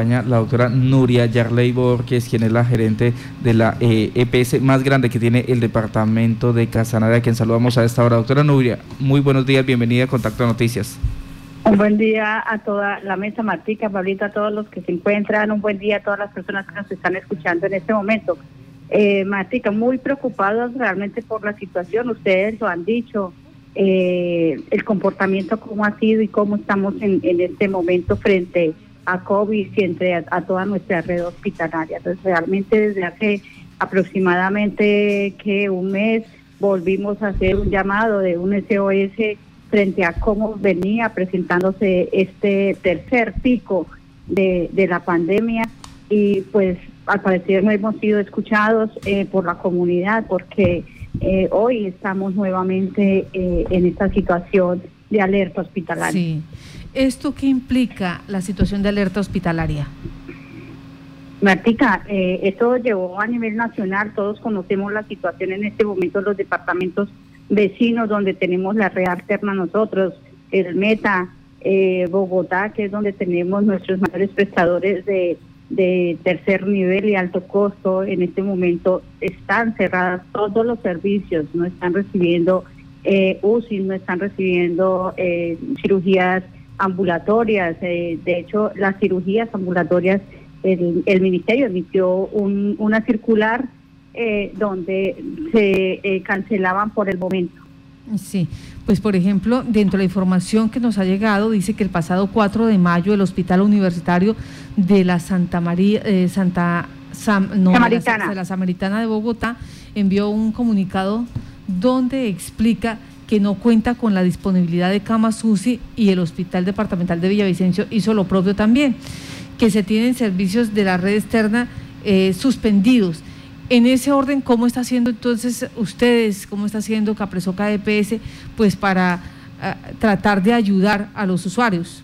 la doctora Nuria Yarley Borges, quien es la gerente de la EPS eh, e más grande que tiene el departamento de Casanare, a quien saludamos a esta hora. Doctora Nuria, muy buenos días, bienvenida a Contacto Noticias. Un buen día a toda la mesa, Martica, Pablito, a todos los que se encuentran, un buen día a todas las personas que nos están escuchando en este momento. Eh, Martica, muy preocupados realmente por la situación, ustedes lo han dicho, eh, el comportamiento, cómo ha sido y cómo estamos en, en este momento frente a a COVID y entre a, toda nuestra red hospitalaria. Entonces, realmente desde hace aproximadamente que un mes volvimos a hacer un llamado de un SOS frente a cómo venía presentándose este tercer pico de, la pandemia y pues al parecer no hemos sido escuchados eh, por la comunidad porque eh, hoy estamos nuevamente eh, en esta situación de alerta hospitalaria. Sí. ¿Esto qué implica la situación de alerta hospitalaria? Martica, eh, esto llevó a nivel nacional, todos conocemos la situación en este momento en los departamentos vecinos donde tenemos la red alterna nosotros, el Meta, eh, Bogotá, que es donde tenemos nuestros mayores prestadores de, tercer nivel y alto costo. En este momento están cerradas todos los servicios, no están recibiendo eh, UCI, no están recibiendo eh, cirugías ambulatorias. Eh, de hecho, las cirugías ambulatorias, el, ministerio emitió una circular eh, donde se eh, cancelaban por el momento. Sí, pues por ejemplo, dentro de la información que nos ha llegado, dice que el pasado 4 de mayo el Hospital Universitario de la Santa María, Santa Samaritana. de la Samaritana de Bogotá envió un comunicado donde explica que no cuenta con la disponibilidad de camas UCI y el Hospital Departamental de Villavicencio hizo lo propio también, que se tienen servicios de la red externa eh, suspendidos. En ese orden, ¿cómo está haciendo entonces ustedes, cómo está haciendo Capresoca EPS, pues para ah, tratar de ayudar a los usuarios?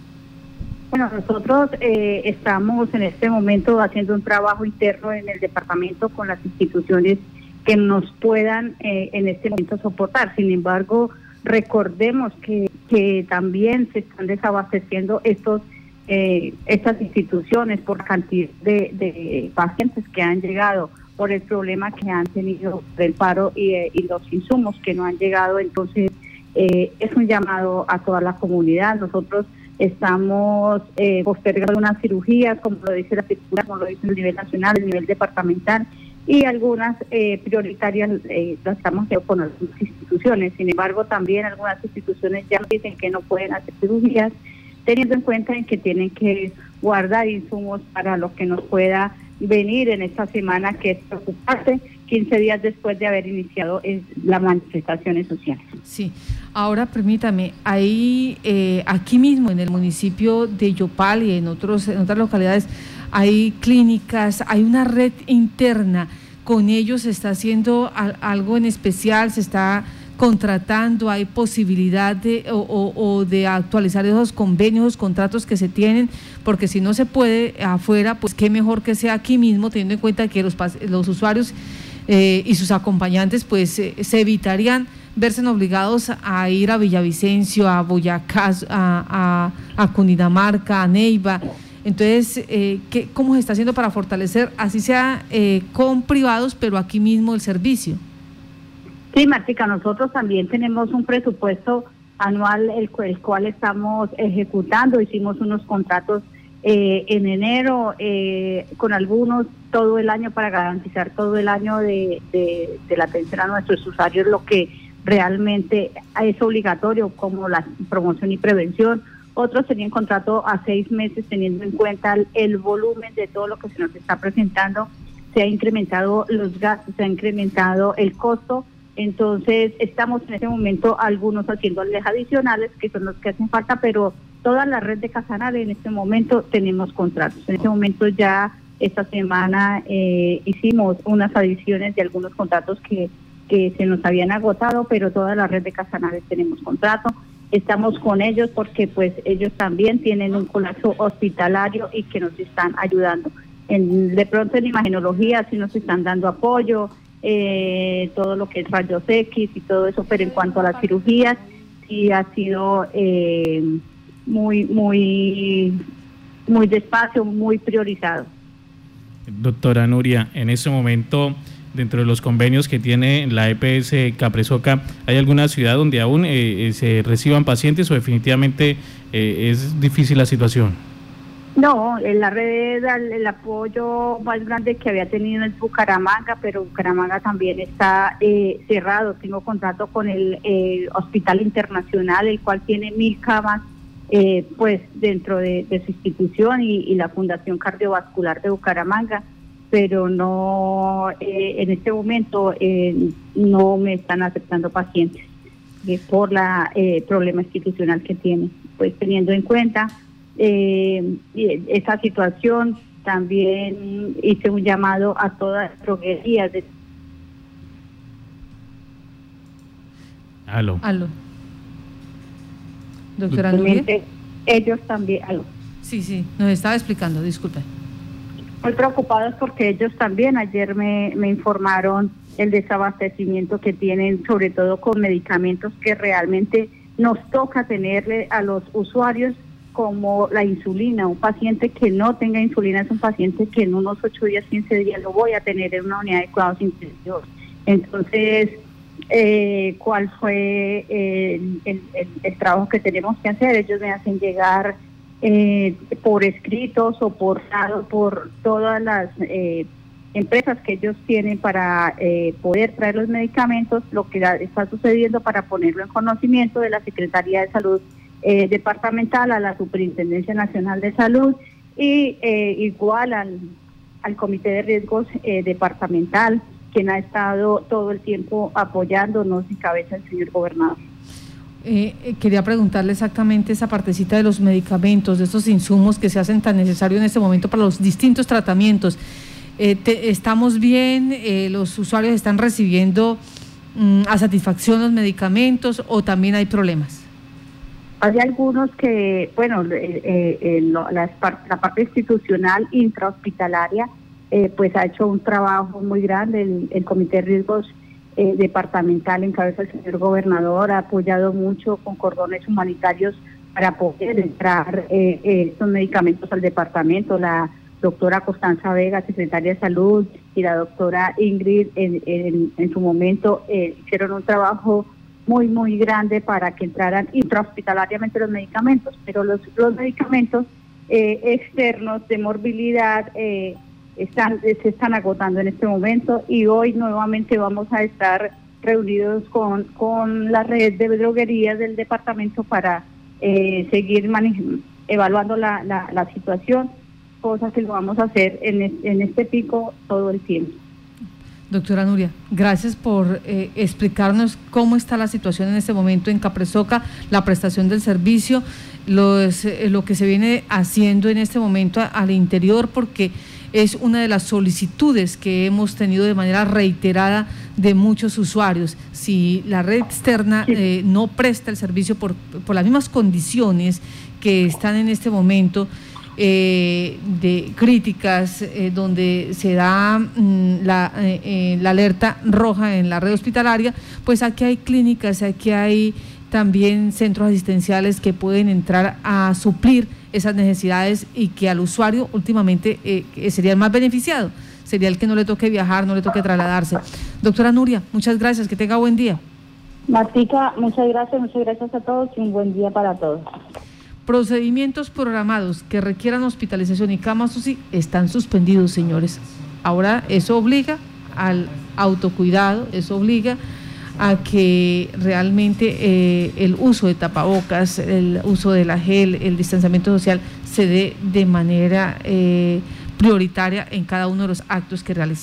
Bueno, nosotros eh, estamos en este momento haciendo un trabajo interno en el departamento con las instituciones que nos puedan eh, en este momento soportar. Sin embargo, recordemos que, que también se están desabasteciendo estos eh, estas instituciones por cantidad de, pacientes que han llegado por el problema que han tenido del paro y, eh, y los insumos que no han llegado. Entonces, es un llamado a toda la comunidad. Nosotros estamos postergando unas cirugías, como lo dice la circular, como lo dice el nivel nacional, el nivel departamental, y algunas eh, prioritarias eh, las estamos haciendo con algunas instituciones. Sin embargo, también algunas instituciones ya dicen que no pueden hacer cirugías, teniendo en cuenta en que tienen que guardar insumos para lo que nos pueda venir en esta semana, que es preocupante, 15 días después de haber iniciado las manifestaciones sociales. Sí, ahora permítame, ahí, eh, aquí mismo en el municipio de Yopal y en, otros, en otras localidades, hay clínicas, hay una red interna, con ellos se está haciendo algo en especial, se está contratando, hay posibilidad de, o, de actualizar esos convenios, esos contratos que se tienen, porque si no se puede afuera, pues qué mejor que sea aquí mismo, teniendo en cuenta que los, los usuarios eh, y sus acompañantes pues eh, se evitarían verse obligados a ir a Villavicencio, a Boyacá, a Cundinamarca, a Neiva, entonces, eh, ¿qué, ¿cómo se está haciendo para fortalecer, así sea eh, con privados, pero aquí mismo el servicio? Sí, Martica, nosotros también tenemos un presupuesto anual el, cual estamos ejecutando. Hicimos unos contratos eh, en enero eh, con algunos todo el año para garantizar todo el año de la atención a nuestros usuarios, lo que realmente es obligatorio como la promoción y prevención otros tenían contrato a seis meses teniendo en cuenta el, volumen de todo lo que se nos está presentando. Se ha incrementado los gastos, se ha incrementado el costo. Entonces, estamos en este momento algunos haciendo adicionales, que son los que hacen falta, pero toda la red de Casanare en este momento tenemos contratos. En este momento ya esta semana eh, hicimos unas adiciones de algunos contratos que, que se nos habían agotado, pero toda la red de Casanare tenemos contrato estamos con ellos porque pues ellos también tienen un colapso hospitalario y que nos están ayudando. De pronto en imagenología sí nos están dando apoyo, eh, todo lo que es rayos X y todo eso, pero en cuanto a las cirugías sí ha sido eh, muy, muy muy despacio, muy priorizado. Doctora Nuria, en este momento, dentro de los convenios que tiene la EPS Capresoca, ¿hay alguna ciudad donde aún eh, eh, se reciban pacientes o definitivamente eh, es difícil la situación? No, la red el, apoyo más grande que había tenido es Bucaramanga, pero Bucaramanga también está cerrado. Tengo contrato con el Hospital Internacional, el cual tiene mil camas eh, pues dentro de, su institución y, la Fundación Cardiovascular de Bucaramanga, pero no eh, en este momento eh, no me están aceptando pacientes por la problema institucional que tiene. Pues teniendo en cuenta esa situación, también hice un llamado a todas las droguerías de Aló. Aló. Doctora Ellos también, algo. Sí, sí, nos estaba explicando, disculpe. Muy preocupados porque ellos también ayer me, me informaron el desabastecimiento que tienen, sobre todo con medicamentos que realmente nos toca tenerle a los usuarios como la insulina. Un paciente que no tenga insulina es un paciente que en unos 8 días, 15 días lo voy a tener en una unidad de cuidados intensivos. Entonces, eh, cuál fue el, trabajo que tenemos que hacer. Ellos me hacen llegar eh, por escritos o por todas las eh, empresas que ellos tienen para eh, poder traer los medicamentos, lo que está sucediendo para ponerlo en conocimiento de la Secretaría de Salud Departamental, a la Superintendencia Nacional de Salud y igual al, Comité de Riesgos Departamental quien ha estado todo el tiempo apoyándonos y cabeza el señor gobernador. Eh, eh, quería preguntarle exactamente esa partecita de los medicamentos, de esos insumos que se hacen tan necesarios en este momento para los distintos tratamientos. Eh, ¿Estamos bien? ¿Los usuarios están recibiendo mm, a satisfacción los medicamentos o también hay problemas? Hay algunos que, bueno, la, parte institucional intrahospitalaria eh, pues ha hecho un trabajo muy grande. El, Comité de Riesgos eh, Departamental en cabeza del señor gobernador ha apoyado mucho con cordones humanitarios para poder entrar eh, estos medicamentos al departamento. La doctora Constanza Vega, secretaria de Salud, y la doctora Ingrid en, en, su momento hicieron un trabajo muy, muy grande para que entraran intrahospitalariamente los medicamentos, pero los, los medicamentos externos de morbilidad eh, están, se están agotando en este momento y hoy nuevamente vamos a estar reunidos con, con la red de droguerías del departamento para eh, seguir evaluando la, la, situación, cosa que lo vamos a hacer en, en este pico todo el tiempo. Doctora Nuria, gracias por eh, explicarnos cómo está la situación en este momento en Capresoca, la prestación del servicio, los, eh, lo que se viene haciendo en este momento al interior, porque es una de las solicitudes que hemos tenido de manera reiterada de muchos usuarios. Si la red externa eh, no presta el servicio por, las mismas condiciones que están en este momento, eh, de críticas eh, donde se da mm, la, la, alerta roja en la red hospitalaria, pues aquí hay clínicas, aquí hay también centros asistenciales que pueden entrar a suplir esas necesidades y que al usuario últimamente eh, sería el más beneficiado, sería el que no le toque viajar, no le toque trasladarse. Doctora Nuria, muchas gracias, que tenga buen día. Martica, muchas gracias, muchas gracias a todos y un buen día para todos. Procedimientos programados que requieran hospitalización y camas UCI están suspendidos, señores. Ahora eso obliga al autocuidado, eso obliga a que realmente eh, el uso de tapabocas, el uso de la gel, el distanciamiento social se dé de manera eh, prioritaria en cada uno de los actos que realizamos.